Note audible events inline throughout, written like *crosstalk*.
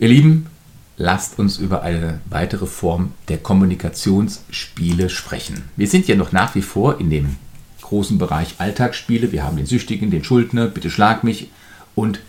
Ihr Lieben, lasst uns über eine weitere Form der Kommunikationsspiele sprechen. Wir sind ja noch nach wie vor in dem großen Bereich Alltagsspiele. Wir haben den Süchtigen, den Schuldner, bitte schlag mich. Und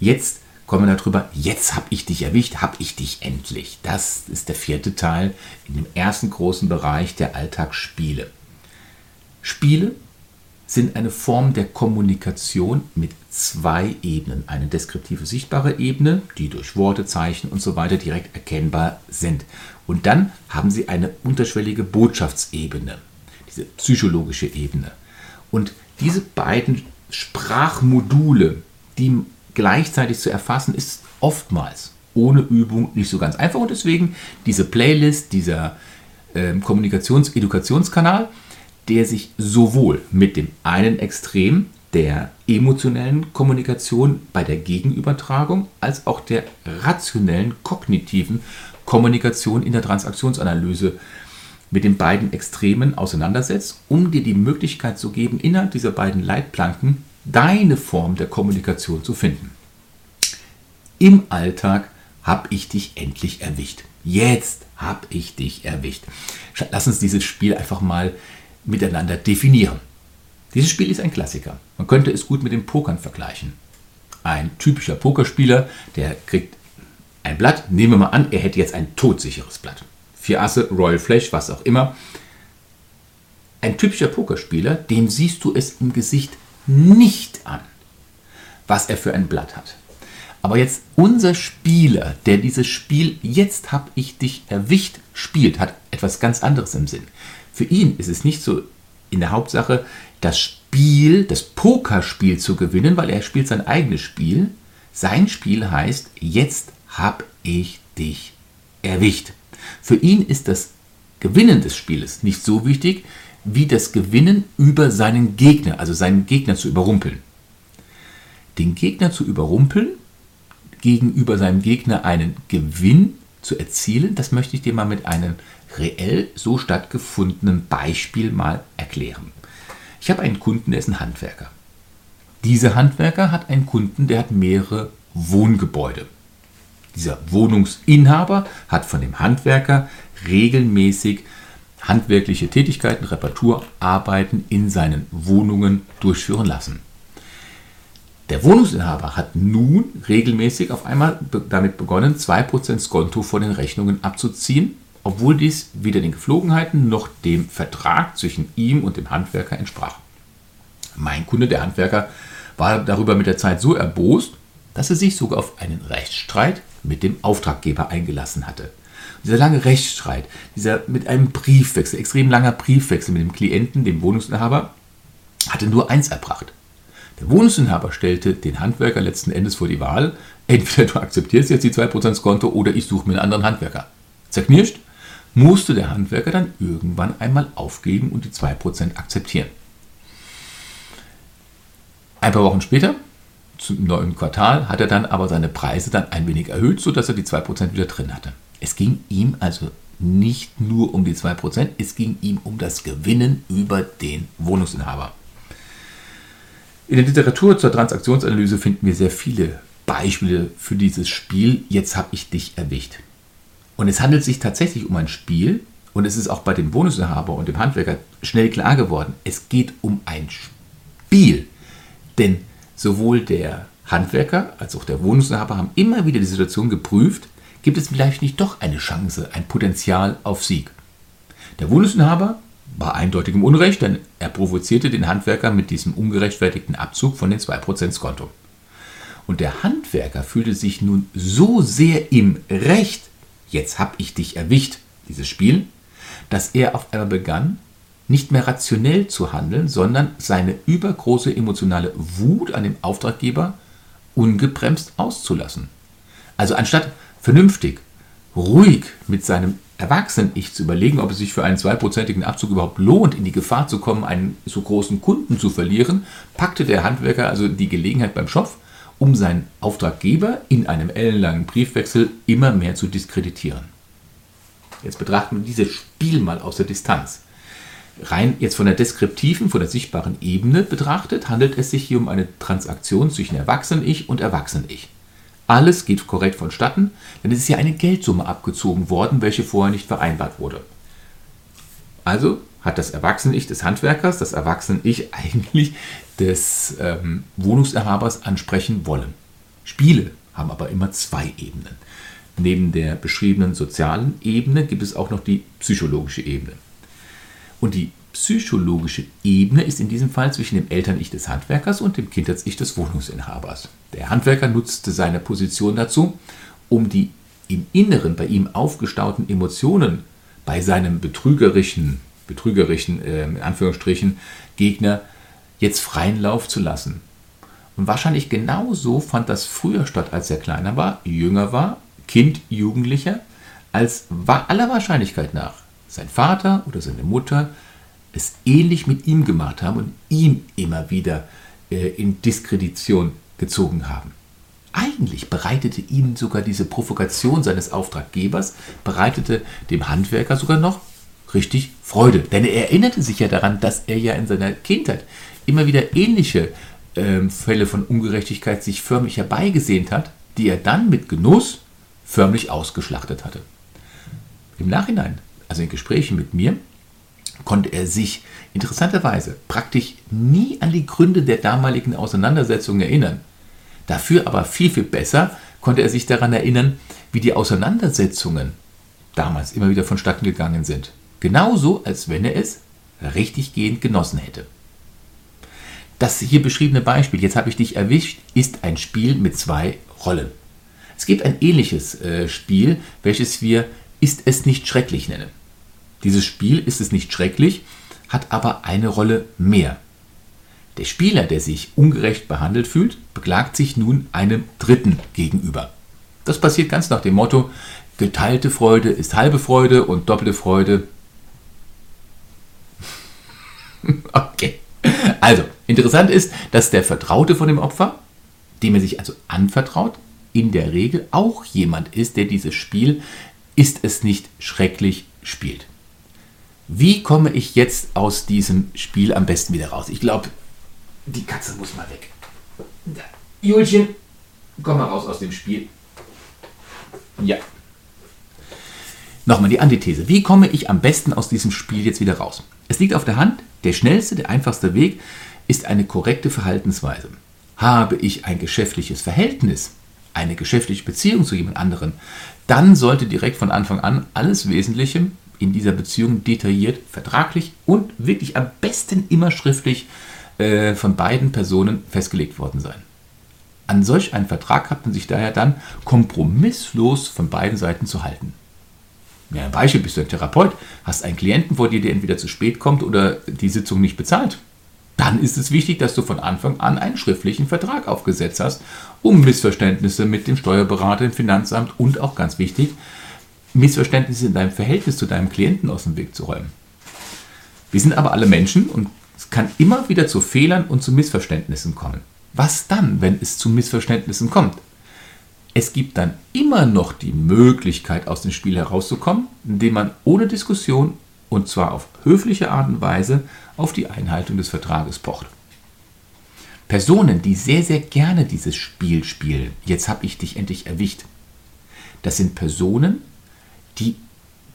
jetzt kommen wir darüber, jetzt habe ich dich erwischt, habe ich dich endlich. Das ist der vierte Teil in dem ersten großen Bereich der Alltagsspiele. Spiele sind eine Form der Kommunikation mit zwei Ebenen. Eine deskriptive, sichtbare Ebene, die durch Worte, Zeichen und so weiter direkt erkennbar sind. Und dann haben sie eine unterschwellige Botschaftsebene, diese psychologische Ebene. Und diese beiden Sprachmodule, die gleichzeitig zu erfassen, ist oftmals ohne Übung nicht so ganz einfach. Und deswegen diese Playlist, dieser äh, Kommunikations-Edukationskanal, der sich sowohl mit dem einen Extrem der emotionellen Kommunikation bei der Gegenübertragung als auch der rationellen kognitiven Kommunikation in der Transaktionsanalyse mit den beiden Extremen auseinandersetzt, um dir die Möglichkeit zu geben, innerhalb dieser beiden Leitplanken deine Form der Kommunikation zu finden. Im Alltag habe ich dich endlich erwischt. Jetzt habe ich dich erwischt. Lass uns dieses Spiel einfach mal miteinander definieren. Dieses Spiel ist ein Klassiker. Man könnte es gut mit dem Pokern vergleichen. Ein typischer Pokerspieler, der kriegt ein Blatt. Nehmen wir mal an, er hätte jetzt ein todsicheres Blatt. Vier Asse, Royal Flash, was auch immer. Ein typischer Pokerspieler, dem siehst du es im Gesicht nicht an, was er für ein Blatt hat. Aber jetzt unser Spieler, der dieses Spiel Jetzt hab ich dich erwischt spielt, hat etwas ganz anderes im Sinn. Für ihn ist es nicht so in der Hauptsache, das Spiel, das Pokerspiel zu gewinnen, weil er spielt sein eigenes Spiel. Sein Spiel heißt, jetzt hab ich dich erwischt. Für ihn ist das Gewinnen des Spieles nicht so wichtig, wie das Gewinnen über seinen Gegner, also seinen Gegner zu überrumpeln. Den Gegner zu überrumpeln, gegenüber seinem Gegner einen Gewinn zu erzielen, das möchte ich dir mal mit einem reell so stattgefundenen Beispiel mal erklären. Ich habe einen Kunden, der ist ein Handwerker. Dieser Handwerker hat einen Kunden, der hat mehrere Wohngebäude. Dieser Wohnungsinhaber hat von dem Handwerker regelmäßig handwerkliche Tätigkeiten, Reparaturarbeiten in seinen Wohnungen durchführen lassen. Der Wohnungsinhaber hat nun regelmäßig auf einmal damit begonnen, 2% Skonto von den Rechnungen abzuziehen, obwohl dies weder den Geflogenheiten noch dem Vertrag zwischen ihm und dem Handwerker entsprach. Mein Kunde, der Handwerker, war darüber mit der Zeit so erbost, dass er sich sogar auf einen Rechtsstreit mit dem Auftraggeber eingelassen hatte. Dieser lange Rechtsstreit, dieser mit einem Briefwechsel, extrem langer Briefwechsel mit dem Klienten, dem Wohnungsinhaber, hatte nur eins erbracht. Der Wohnungsinhaber stellte den Handwerker letzten Endes vor die Wahl, entweder du akzeptierst jetzt die 2% Konto oder ich suche mir einen anderen Handwerker. Zerknirscht musste der Handwerker dann irgendwann einmal aufgeben und die 2% akzeptieren. Ein paar Wochen später, zum neuen Quartal, hat er dann aber seine Preise dann ein wenig erhöht, sodass er die 2% wieder drin hatte. Es ging ihm also nicht nur um die 2%, es ging ihm um das Gewinnen über den Wohnungsinhaber. In der Literatur zur Transaktionsanalyse finden wir sehr viele Beispiele für dieses Spiel. Jetzt habe ich dich erwischt. Und es handelt sich tatsächlich um ein Spiel und es ist auch bei dem Bonusinhaber und dem Handwerker schnell klar geworden, es geht um ein Spiel. Denn sowohl der Handwerker als auch der Wohnungsinhaber haben immer wieder die Situation geprüft, gibt es vielleicht nicht doch eine Chance, ein Potenzial auf Sieg. Der Wohnungsinhaber war eindeutig im Unrecht, denn er provozierte den Handwerker mit diesem ungerechtfertigten Abzug von den 2% Konto. Und der Handwerker fühlte sich nun so sehr im Recht, jetzt hab ich dich erwischt, dieses Spiel, dass er auf einmal begann, nicht mehr rationell zu handeln, sondern seine übergroße emotionale Wut an dem Auftraggeber ungebremst auszulassen. Also anstatt vernünftig, ruhig mit seinem Erwachsenen-Ich zu überlegen, ob es sich für einen zweiprozentigen Abzug überhaupt lohnt, in die Gefahr zu kommen, einen so großen Kunden zu verlieren, packte der Handwerker also die Gelegenheit beim Schopf, um seinen Auftraggeber in einem ellenlangen Briefwechsel immer mehr zu diskreditieren. Jetzt betrachten wir dieses Spiel mal aus der Distanz. Rein jetzt von der deskriptiven, von der sichtbaren Ebene betrachtet, handelt es sich hier um eine Transaktion zwischen Erwachsenen-Ich und Erwachsenen-Ich. Alles geht korrekt vonstatten, denn es ist ja eine Geldsumme abgezogen worden, welche vorher nicht vereinbart wurde. Also hat das Erwachsene-Ich des Handwerkers das Erwachsene-Ich *laughs* eigentlich des ähm, Wohnungsinhabers ansprechen wollen. Spiele haben aber immer zwei Ebenen. Neben der beschriebenen sozialen Ebene gibt es auch noch die psychologische Ebene. Und die psychologische Ebene ist in diesem Fall zwischen dem Eltern-Ich des Handwerkers und dem Kindheits-Ich des Wohnungsinhabers. Der Handwerker nutzte seine Position dazu, um die im Inneren bei ihm aufgestauten Emotionen bei seinem betrügerischen, betrügerischen äh, in Anführungsstrichen, Gegner jetzt freien Lauf zu lassen. Und wahrscheinlich genauso fand das früher statt, als er kleiner war, jünger war, Kind, Jugendlicher, als aller Wahrscheinlichkeit nach sein Vater oder seine Mutter es ähnlich mit ihm gemacht haben und ihm immer wieder äh, in Diskredition gezogen haben. Eigentlich bereitete ihm sogar diese Provokation seines Auftraggebers, bereitete dem Handwerker sogar noch richtig Freude. Denn er erinnerte sich ja daran, dass er ja in seiner Kindheit immer wieder ähnliche äh, Fälle von Ungerechtigkeit sich förmlich herbeigesehnt hat, die er dann mit Genuss förmlich ausgeschlachtet hatte. Im Nachhinein, also in Gesprächen mit mir, konnte er sich interessanterweise praktisch nie an die Gründe der damaligen Auseinandersetzung erinnern. Dafür aber viel, viel besser konnte er sich daran erinnern, wie die Auseinandersetzungen damals immer wieder vonstatten gegangen sind. Genauso, als wenn er es richtiggehend genossen hätte. Das hier beschriebene Beispiel, jetzt habe ich dich erwischt, ist ein Spiel mit zwei Rollen. Es gibt ein ähnliches äh, Spiel, welches wir Ist es nicht schrecklich nennen. Dieses Spiel Ist es nicht schrecklich, hat aber eine Rolle mehr. Der Spieler, der sich ungerecht behandelt fühlt, beklagt sich nun einem Dritten gegenüber. Das passiert ganz nach dem Motto, geteilte Freude ist halbe Freude und doppelte Freude. *laughs* okay. Also, interessant ist, dass der Vertraute von dem Opfer, dem er sich also anvertraut, in der Regel auch jemand ist, der dieses Spiel ist es nicht schrecklich spielt. Wie komme ich jetzt aus diesem Spiel am besten wieder raus? Ich glaube, die Katze muss mal weg. Julchen, komm mal raus aus dem Spiel. Ja. Nochmal die Antithese. Wie komme ich am besten aus diesem Spiel jetzt wieder raus? Es liegt auf der Hand, der schnellste, der einfachste Weg ist eine korrekte Verhaltensweise. Habe ich ein geschäftliches Verhältnis, eine geschäftliche Beziehung zu jemand anderem, dann sollte direkt von Anfang an alles Wesentliche in dieser Beziehung detailliert, vertraglich und wirklich am besten immer schriftlich äh, von beiden Personen festgelegt worden sein. An solch einen Vertrag hat man sich daher dann kompromisslos von beiden Seiten zu halten. Ja, ein Beispiel, bist du ein Therapeut, hast einen Klienten vor dir, der entweder zu spät kommt oder die Sitzung nicht bezahlt dann ist es wichtig, dass du von Anfang an einen schriftlichen Vertrag aufgesetzt hast, um Missverständnisse mit dem Steuerberater, dem Finanzamt und auch ganz wichtig, Missverständnisse in deinem Verhältnis zu deinem Klienten aus dem Weg zu räumen. Wir sind aber alle Menschen und es kann immer wieder zu Fehlern und zu Missverständnissen kommen. Was dann, wenn es zu Missverständnissen kommt? Es gibt dann immer noch die Möglichkeit, aus dem Spiel herauszukommen, indem man ohne Diskussion und zwar auf höfliche Art und Weise auf die Einhaltung des Vertrages pocht. Personen, die sehr, sehr gerne dieses Spiel spielen, jetzt habe ich dich endlich erwischt, das sind Personen, die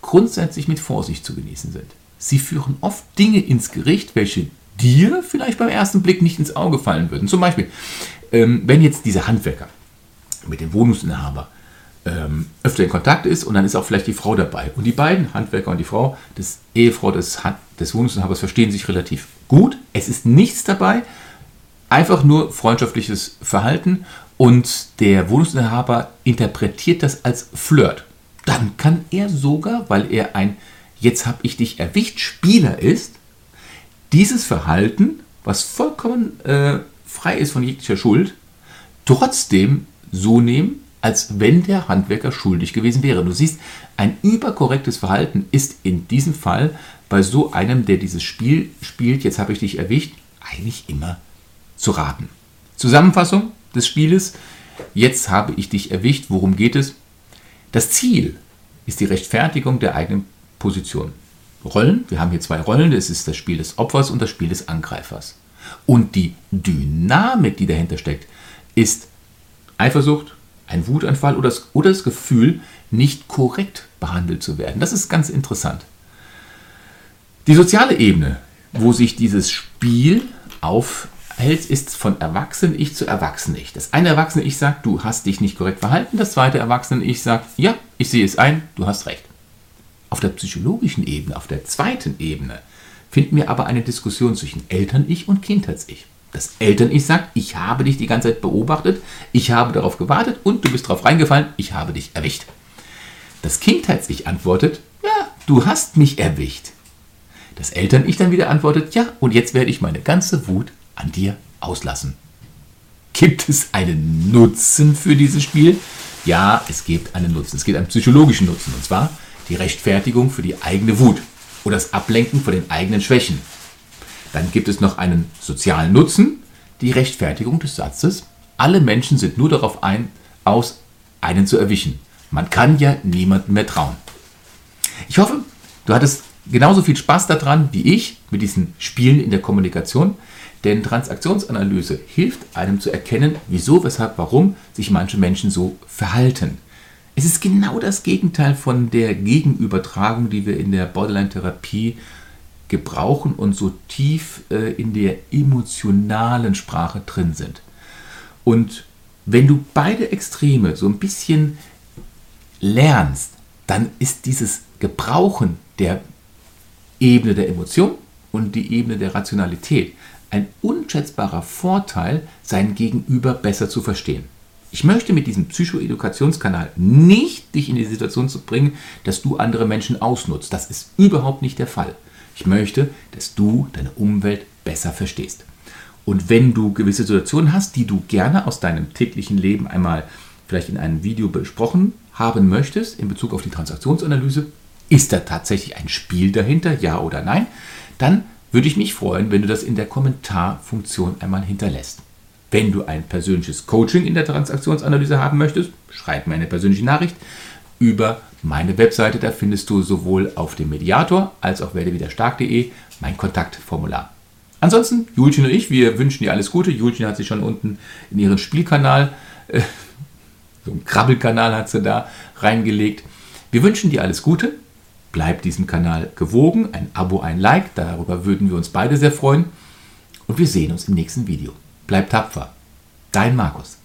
grundsätzlich mit Vorsicht zu genießen sind. Sie führen oft Dinge ins Gericht, welche dir vielleicht beim ersten Blick nicht ins Auge fallen würden. Zum Beispiel, ähm, wenn jetzt dieser Handwerker mit dem Wohnungsinhaber ähm, öfter in Kontakt ist und dann ist auch vielleicht die Frau dabei. Und die beiden, Handwerker und die Frau, das Ehefrau des, des Wohnungsinhabers, verstehen sich relativ gut. Es ist nichts dabei, einfach nur freundschaftliches Verhalten und der Wohnungsinhaber interpretiert das als Flirt. Dann kann er sogar, weil er ein Jetzt hab ich dich erwischt Spieler ist, dieses Verhalten, was vollkommen äh, frei ist von jeglicher Schuld, trotzdem so nehmen, als wenn der Handwerker schuldig gewesen wäre. Du siehst, ein überkorrektes Verhalten ist in diesem Fall bei so einem, der dieses Spiel spielt, jetzt habe ich dich erwischt, eigentlich immer zu raten. Zusammenfassung des Spieles, jetzt habe ich dich erwischt, worum geht es? Das Ziel ist die Rechtfertigung der eigenen Position. Rollen, wir haben hier zwei Rollen, das ist das Spiel des Opfers und das Spiel des Angreifers. Und die Dynamik, die dahinter steckt, ist Eifersucht, ein Wutanfall oder das, oder das Gefühl, nicht korrekt behandelt zu werden. Das ist ganz interessant. Die soziale Ebene, wo sich dieses Spiel aufhält, ist von Erwachsenen-Ich zu Erwachsenen-Ich. Das eine Erwachsene-Ich sagt, du hast dich nicht korrekt verhalten. Das zweite Erwachsene-Ich sagt, ja, ich sehe es ein, du hast recht. Auf der psychologischen Ebene, auf der zweiten Ebene, finden wir aber eine Diskussion zwischen Eltern-Ich und Kindheits-Ich. Das Eltern-Ich sagt, ich habe dich die ganze Zeit beobachtet, ich habe darauf gewartet und du bist darauf reingefallen, ich habe dich erwischt. Das Kindheits-Ich antwortet, ja, du hast mich erwischt. Das Eltern-Ich dann wieder antwortet, ja, und jetzt werde ich meine ganze Wut an dir auslassen. Gibt es einen Nutzen für dieses Spiel? Ja, es gibt einen Nutzen. Es gibt einen psychologischen Nutzen, und zwar die Rechtfertigung für die eigene Wut oder das Ablenken von den eigenen Schwächen. Dann gibt es noch einen sozialen Nutzen, die Rechtfertigung des Satzes, alle Menschen sind nur darauf ein, aus, einen zu erwischen. Man kann ja niemandem mehr trauen. Ich hoffe, du hattest genauso viel Spaß daran wie ich mit diesen Spielen in der Kommunikation, denn Transaktionsanalyse hilft einem zu erkennen, wieso, weshalb, warum sich manche Menschen so verhalten. Es ist genau das Gegenteil von der Gegenübertragung, die wir in der Borderline-Therapie gebrauchen und so tief äh, in der emotionalen Sprache drin sind. Und wenn du beide Extreme so ein bisschen lernst, dann ist dieses Gebrauchen der Ebene der Emotion und die Ebene der Rationalität ein unschätzbarer Vorteil, sein Gegenüber besser zu verstehen. Ich möchte mit diesem Psychoedukationskanal nicht dich in die Situation zu bringen, dass du andere Menschen ausnutzt. Das ist überhaupt nicht der Fall. Ich möchte, dass du deine Umwelt besser verstehst. Und wenn du gewisse Situationen hast, die du gerne aus deinem täglichen Leben einmal vielleicht in einem Video besprochen haben möchtest in Bezug auf die Transaktionsanalyse, ist da tatsächlich ein Spiel dahinter, ja oder nein, dann würde ich mich freuen, wenn du das in der Kommentarfunktion einmal hinterlässt. Wenn du ein persönliches Coaching in der Transaktionsanalyse haben möchtest, schreib mir eine persönliche Nachricht über meine Webseite. Da findest du sowohl auf dem Mediator als auch werdewiderstark.de mein Kontaktformular. Ansonsten, Julchen und ich, wir wünschen dir alles Gute. Julchen hat sich schon unten in ihren Spielkanal, äh, so einen Krabbelkanal hat sie da reingelegt. Wir wünschen dir alles Gute. Bleib diesem Kanal gewogen. Ein Abo, ein Like, darüber würden wir uns beide sehr freuen. Und wir sehen uns im nächsten Video. Bleib tapfer. Dein Markus.